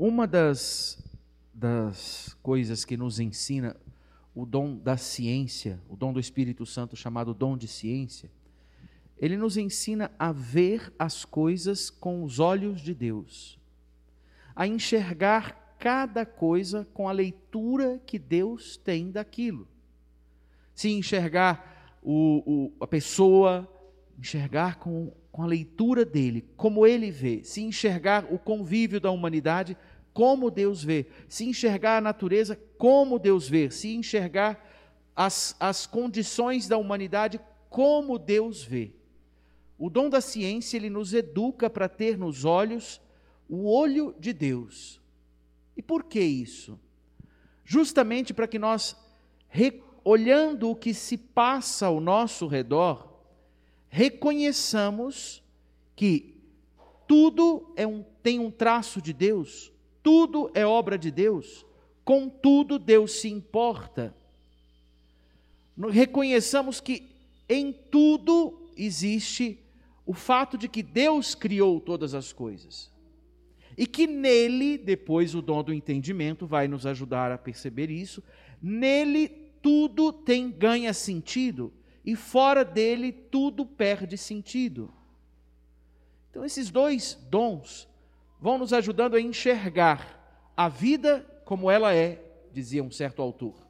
Uma das, das coisas que nos ensina o dom da ciência, o dom do Espírito Santo chamado dom de ciência, ele nos ensina a ver as coisas com os olhos de Deus, a enxergar cada coisa com a leitura que Deus tem daquilo. Se enxergar o, o, a pessoa, enxergar com, com a leitura dele, como ele vê, se enxergar o convívio da humanidade, como Deus vê, se enxergar a natureza, como Deus vê, se enxergar as, as condições da humanidade, como Deus vê. O dom da ciência, ele nos educa para ter nos olhos o olho de Deus. E por que isso? Justamente para que nós, olhando o que se passa ao nosso redor, reconheçamos que tudo é um, tem um traço de Deus, tudo é obra de Deus, contudo Deus se importa. Reconheçamos que em tudo existe o fato de que Deus criou todas as coisas. E que nele, depois o dom do entendimento vai nos ajudar a perceber isso, nele tudo tem ganha sentido e fora dele tudo perde sentido. Então esses dois dons vão nos ajudando a enxergar a vida como ela é, dizia um certo autor.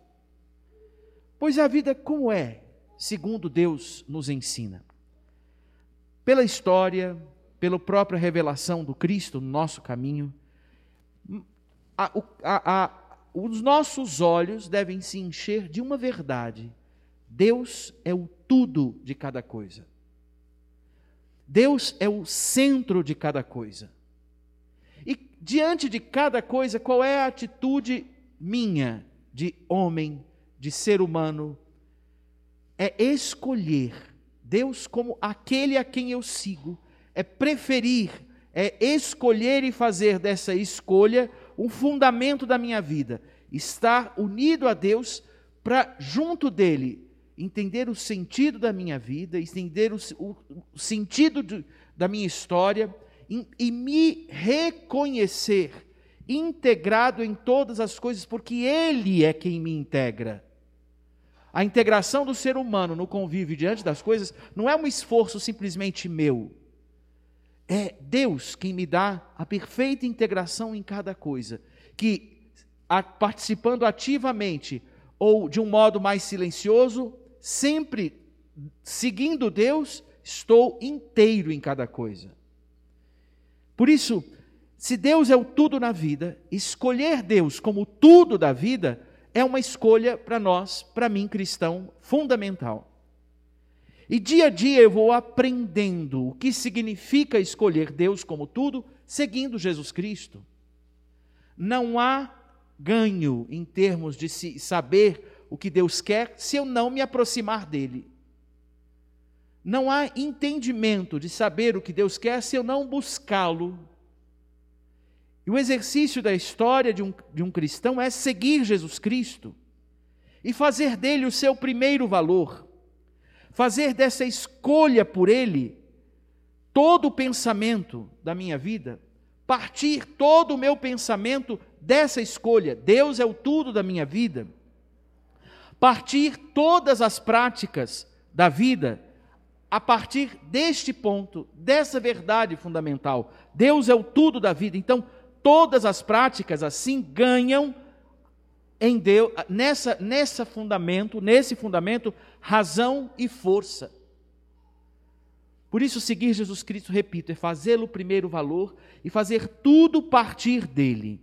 Pois a vida como é, segundo Deus nos ensina pela história, pela própria revelação do Cristo no nosso caminho, a, a, a, os nossos olhos devem se encher de uma verdade: Deus é o tudo de cada coisa. Deus é o centro de cada coisa. E diante de cada coisa, qual é a atitude minha, de homem, de ser humano? É escolher Deus como aquele a quem eu sigo, é preferir, é escolher e fazer dessa escolha um fundamento da minha vida. Estar unido a Deus para, junto dele, entender o sentido da minha vida, entender o, o, o sentido de, da minha história e, e me reconhecer integrado em todas as coisas, porque Ele é quem me integra. A integração do ser humano no convívio diante das coisas não é um esforço simplesmente meu. É Deus quem me dá a perfeita integração em cada coisa, que participando ativamente ou de um modo mais silencioso, sempre seguindo Deus, estou inteiro em cada coisa. Por isso, se Deus é o tudo na vida, escolher Deus como tudo da vida é uma escolha para nós, para mim cristão, fundamental. E dia a dia eu vou aprendendo o que significa escolher Deus como tudo, seguindo Jesus Cristo. Não há ganho em termos de se saber o que Deus quer se eu não me aproximar dele. Não há entendimento de saber o que Deus quer se eu não buscá-lo e o exercício da história de um, de um cristão é seguir Jesus Cristo e fazer dele o seu primeiro valor, fazer dessa escolha por ele todo o pensamento da minha vida, partir todo o meu pensamento dessa escolha. Deus é o tudo da minha vida. Partir todas as práticas da vida a partir deste ponto, dessa verdade fundamental. Deus é o tudo da vida. Então, todas as práticas assim ganham em Deus, nessa, nessa fundamento, nesse fundamento, razão e força. Por isso, seguir Jesus Cristo, repito, é fazê-lo primeiro valor e fazer tudo partir dele.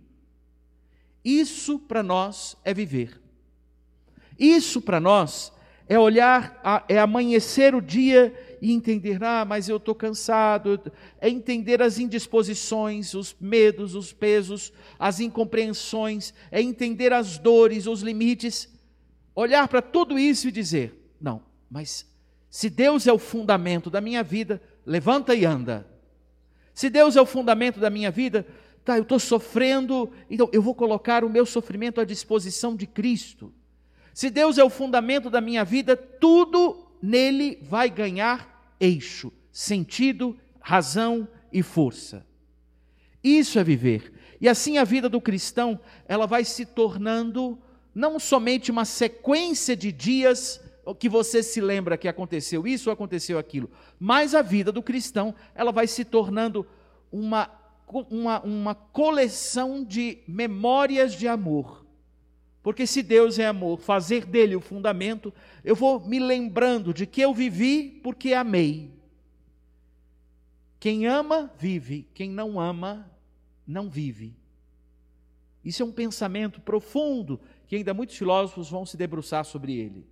Isso para nós é viver. Isso para nós é olhar, é amanhecer o dia e entender, ah, mas eu estou cansado, é entender as indisposições, os medos, os pesos, as incompreensões, é entender as dores, os limites, olhar para tudo isso e dizer, não, mas se Deus é o fundamento da minha vida, levanta e anda. Se Deus é o fundamento da minha vida, tá, eu estou sofrendo, então eu vou colocar o meu sofrimento à disposição de Cristo. Se Deus é o fundamento da minha vida, tudo nele vai ganhar eixo, sentido, razão e força. Isso é viver. E assim a vida do cristão, ela vai se tornando não somente uma sequência de dias que você se lembra que aconteceu isso ou aconteceu aquilo, mas a vida do cristão, ela vai se tornando uma, uma, uma coleção de memórias de amor. Porque se Deus é amor, fazer dele o fundamento, eu vou me lembrando de que eu vivi porque amei. Quem ama, vive. Quem não ama, não vive. Isso é um pensamento profundo que ainda muitos filósofos vão se debruçar sobre ele.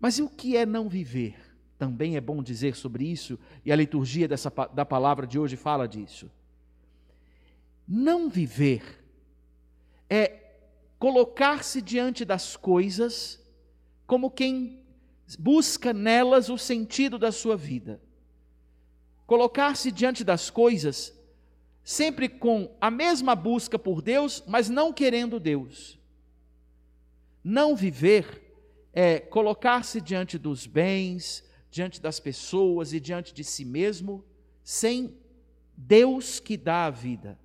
Mas e o que é não viver? Também é bom dizer sobre isso, e a liturgia dessa, da palavra de hoje fala disso. Não viver é colocar-se diante das coisas como quem busca nelas o sentido da sua vida. Colocar-se diante das coisas sempre com a mesma busca por Deus, mas não querendo Deus. Não viver é colocar-se diante dos bens, diante das pessoas e diante de si mesmo, sem Deus que dá a vida.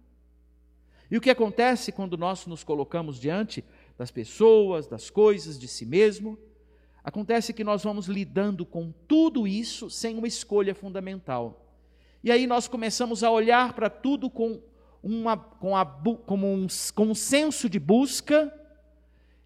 E o que acontece quando nós nos colocamos diante das pessoas, das coisas, de si mesmo? Acontece que nós vamos lidando com tudo isso sem uma escolha fundamental. E aí nós começamos a olhar para tudo com, uma, com, a, um, com um senso de busca.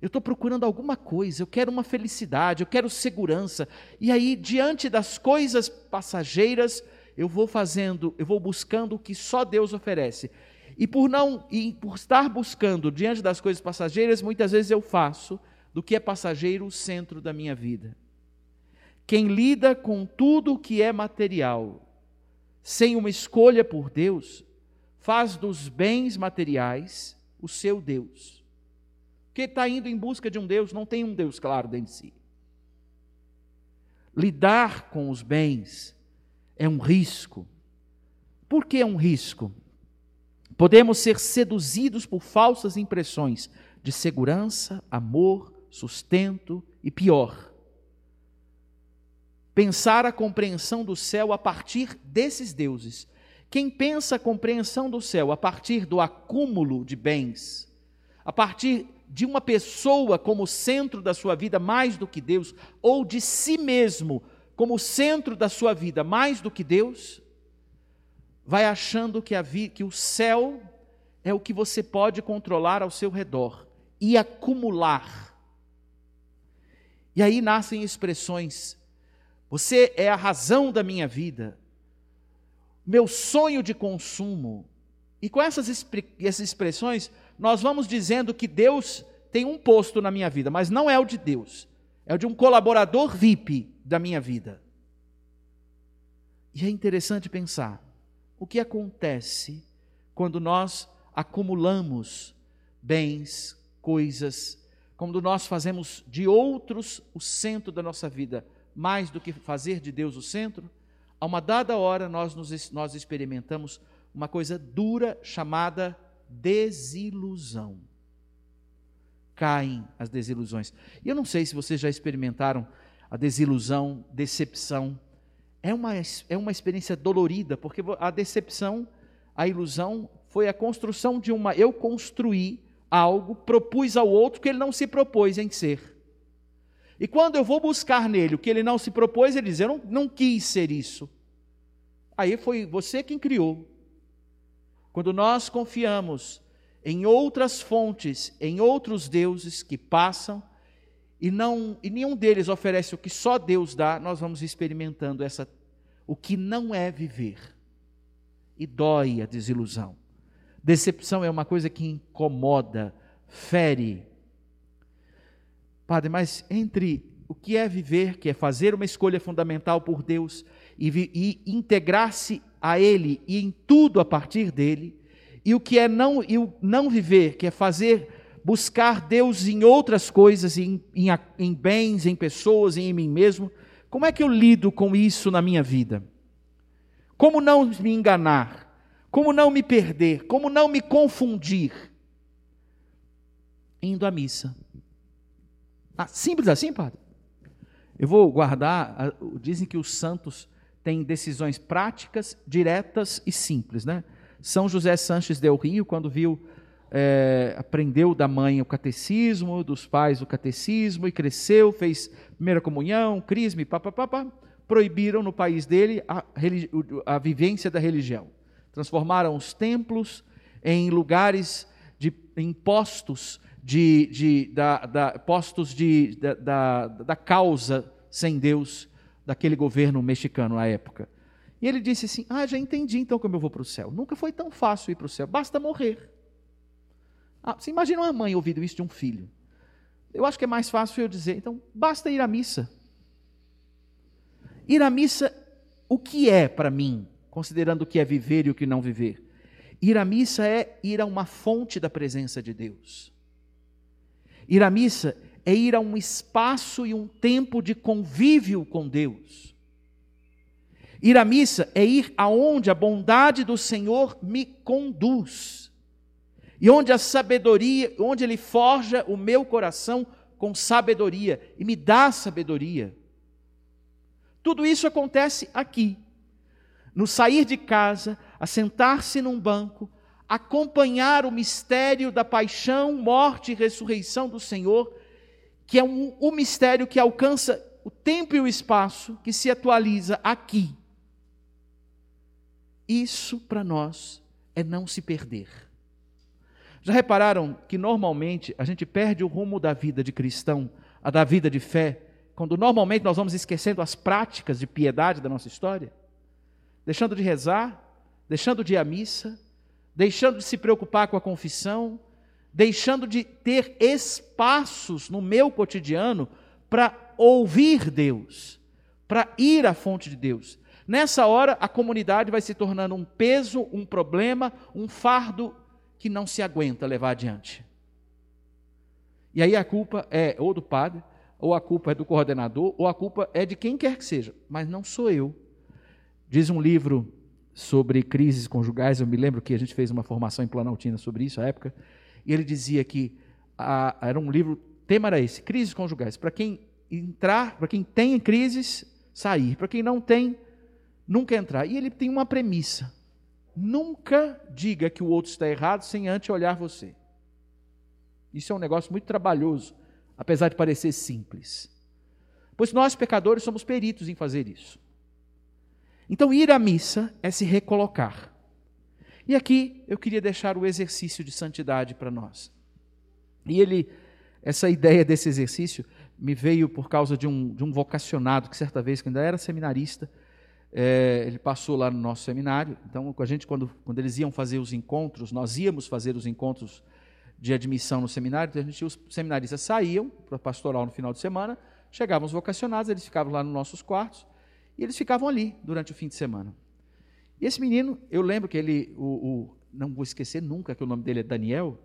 Eu estou procurando alguma coisa, eu quero uma felicidade, eu quero segurança. E aí, diante das coisas passageiras, eu vou fazendo, eu vou buscando o que só Deus oferece. E por não, e por estar buscando diante das coisas passageiras, muitas vezes eu faço do que é passageiro o centro da minha vida. Quem lida com tudo o que é material, sem uma escolha por Deus, faz dos bens materiais o seu Deus. Porque está indo em busca de um Deus, não tem um Deus claro dentro de si. Lidar com os bens é um risco. Por que é um risco? Podemos ser seduzidos por falsas impressões de segurança, amor, sustento e pior, pensar a compreensão do céu a partir desses deuses. Quem pensa a compreensão do céu a partir do acúmulo de bens, a partir de uma pessoa como centro da sua vida mais do que Deus, ou de si mesmo como centro da sua vida mais do que Deus, vai achando que, a que o céu é o que você pode controlar ao seu redor e acumular. E aí nascem expressões você é a razão da minha vida, meu sonho de consumo. E com essas, essas expressões, nós vamos dizendo que Deus tem um posto na minha vida, mas não é o de Deus, é o de um colaborador VIP da minha vida. E é interessante pensar o que acontece quando nós acumulamos bens, coisas, quando nós fazemos de outros o centro da nossa vida mais do que fazer de Deus o centro, a uma dada hora nós, nos, nós experimentamos uma coisa dura chamada desilusão. Caem as desilusões. E eu não sei se vocês já experimentaram a desilusão, decepção. É uma, é uma experiência dolorida, porque a decepção, a ilusão, foi a construção de uma. Eu construí algo, propus ao outro que ele não se propôs em ser. E quando eu vou buscar nele o que ele não se propôs, ele diz: Eu não, não quis ser isso. Aí foi você quem criou. Quando nós confiamos em outras fontes, em outros deuses que passam, e, não, e nenhum deles oferece o que só Deus dá, nós vamos experimentando essa, o que não é viver. E dói a desilusão. Decepção é uma coisa que incomoda, fere, Padre, mas entre o que é viver, que é fazer uma escolha fundamental por Deus e, e integrar-se a Ele e em tudo a partir dele, e o que é não, e o não viver, que é fazer, buscar Deus em outras coisas, em, em, em bens, em pessoas, em mim mesmo, como é que eu lido com isso na minha vida? Como não me enganar? Como não me perder? Como não me confundir? Indo à missa ah, simples assim, padre? Eu vou guardar. Dizem que os santos têm decisões práticas, diretas e simples, né? São José Sanches del Rio, quando viu, é, aprendeu da mãe o catecismo, dos pais o catecismo, e cresceu, fez primeira comunhão, crisma, papapá, proibiram no país dele a, a vivência da religião. Transformaram os templos em lugares de em postos de, de, da, da, postos de, da, da, da causa sem Deus daquele governo mexicano à época. E ele disse assim: Ah, já entendi então como eu vou para o céu. Nunca foi tão fácil ir para o céu, basta morrer. Ah, você imagina uma mãe ouvindo isso de um filho. Eu acho que é mais fácil eu dizer, então, basta ir à missa. Ir à missa, o que é para mim, considerando o que é viver e o que não viver? Ir à missa é ir a uma fonte da presença de Deus. Ir à missa é ir a um espaço e um tempo de convívio com Deus. Ir à missa é ir aonde a bondade do Senhor me conduz. E onde a sabedoria, onde ele forja o meu coração com sabedoria e me dá sabedoria. Tudo isso acontece aqui. No sair de casa, assentar-se num banco, acompanhar o mistério da paixão, morte e ressurreição do Senhor, que é um, um mistério que alcança o tempo e o espaço, que se atualiza aqui. Isso para nós é não se perder. Já repararam que normalmente a gente perde o rumo da vida de cristão, a da vida de fé, quando normalmente nós vamos esquecendo as práticas de piedade da nossa história? Deixando de rezar, deixando de ir à missa, deixando de se preocupar com a confissão, deixando de ter espaços no meu cotidiano para ouvir Deus, para ir à fonte de Deus. Nessa hora, a comunidade vai se tornando um peso, um problema, um fardo que não se aguenta levar adiante. E aí a culpa é ou do padre, ou a culpa é do coordenador, ou a culpa é de quem quer que seja, mas não sou eu. Diz um livro sobre crises conjugais. Eu me lembro que a gente fez uma formação em Planaltina sobre isso à época, e ele dizia que a, era um livro, tema era esse, crises conjugais. Para quem entrar, para quem tem crises, sair. Para quem não tem, nunca entrar. E ele tem uma premissa: nunca diga que o outro está errado sem antes olhar você. Isso é um negócio muito trabalhoso, apesar de parecer simples. Pois nós, pecadores, somos peritos em fazer isso. Então, ir à missa é se recolocar. E aqui eu queria deixar o exercício de santidade para nós. E ele, essa ideia desse exercício me veio por causa de um, de um vocacionado que certa vez, quando ainda era seminarista, é, ele passou lá no nosso seminário. Então, a gente, quando, quando eles iam fazer os encontros, nós íamos fazer os encontros de admissão no seminário, então a gente, os seminaristas saíam para pastoral no final de semana, chegavam os vocacionados, eles ficavam lá nos nossos quartos, e eles ficavam ali durante o fim de semana. E esse menino, eu lembro que ele, o, o, não vou esquecer nunca que o nome dele é Daniel,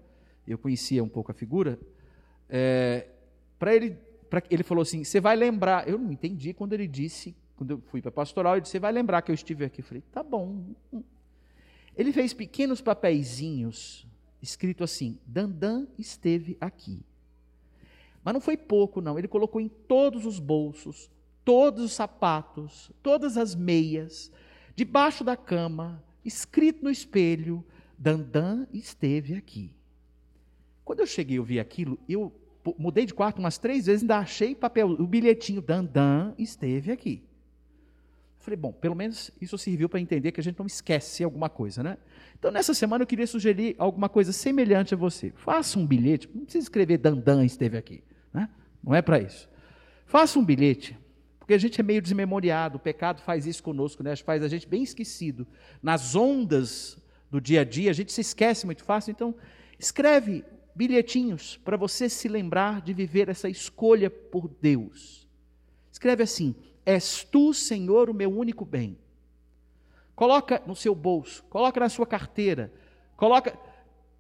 eu conhecia um pouco a figura, é, para ele, ele falou assim, você vai lembrar, eu não entendi quando ele disse, quando eu fui para a pastoral, ele disse, você vai lembrar que eu estive aqui. Eu falei, tá bom. Ele fez pequenos papeizinhos, escrito assim, Dandan esteve aqui. Mas não foi pouco, não. Ele colocou em todos os bolsos, todos os sapatos, todas as meias, debaixo da cama, escrito no espelho: Dandan esteve aqui. Quando eu cheguei, eu vi aquilo, eu mudei de quarto umas três vezes, ainda achei papel, o bilhetinho Dandan esteve aqui. Falei, bom, pelo menos isso serviu para entender que a gente não esquece alguma coisa, né? Então, nessa semana eu queria sugerir alguma coisa semelhante a você. Faça um bilhete, não precisa escrever Dandan esteve aqui, né? Não é para isso. Faça um bilhete porque a gente é meio desmemoriado, o pecado faz isso conosco, né? faz a gente bem esquecido. Nas ondas do dia a dia, a gente se esquece muito fácil, então escreve bilhetinhos para você se lembrar de viver essa escolha por Deus. Escreve assim: És tu, Senhor, o meu único bem. Coloca no seu bolso, coloca na sua carteira, coloca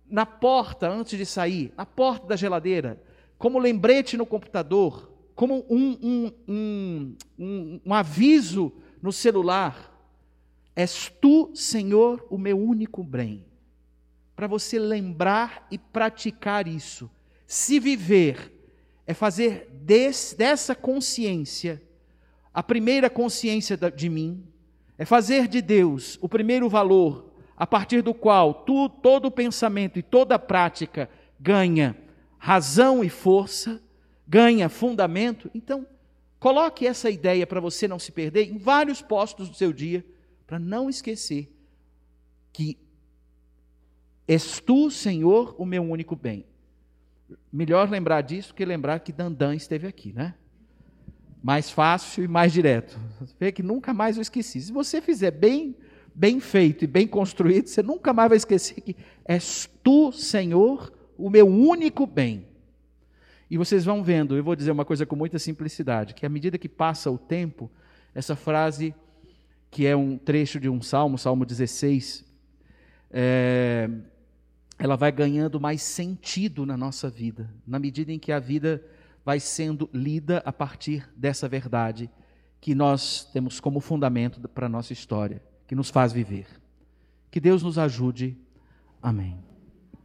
na porta antes de sair, na porta da geladeira, como lembrete no computador, como um, um, um, um, aviso no celular: És tu, Senhor, o meu único bem. Para você lembrar e praticar isso. Se viver é fazer desse, dessa consciência a primeira consciência de mim, é fazer de Deus o primeiro valor, a partir do qual tu, todo pensamento e toda prática ganha razão e força, ganha fundamento. Então, coloque essa ideia para você não se perder em vários postos do seu dia, para não esquecer que és tu, Senhor, o meu único bem. Melhor lembrar disso que lembrar que Dandan esteve aqui, né? Mais fácil e mais direto. Vê que nunca mais eu esqueci. Se você fizer bem, bem feito e bem construído, você nunca mais vai esquecer que és tu, Senhor, o meu único bem. E vocês vão vendo, eu vou dizer uma coisa com muita simplicidade, que à medida que passa o tempo, essa frase, que é um trecho de um salmo, Salmo 16, é, ela vai ganhando mais sentido na nossa vida, na medida em que a vida vai sendo lida a partir dessa verdade que nós temos como fundamento para a nossa história, que nos faz viver. Que Deus nos ajude. Amém.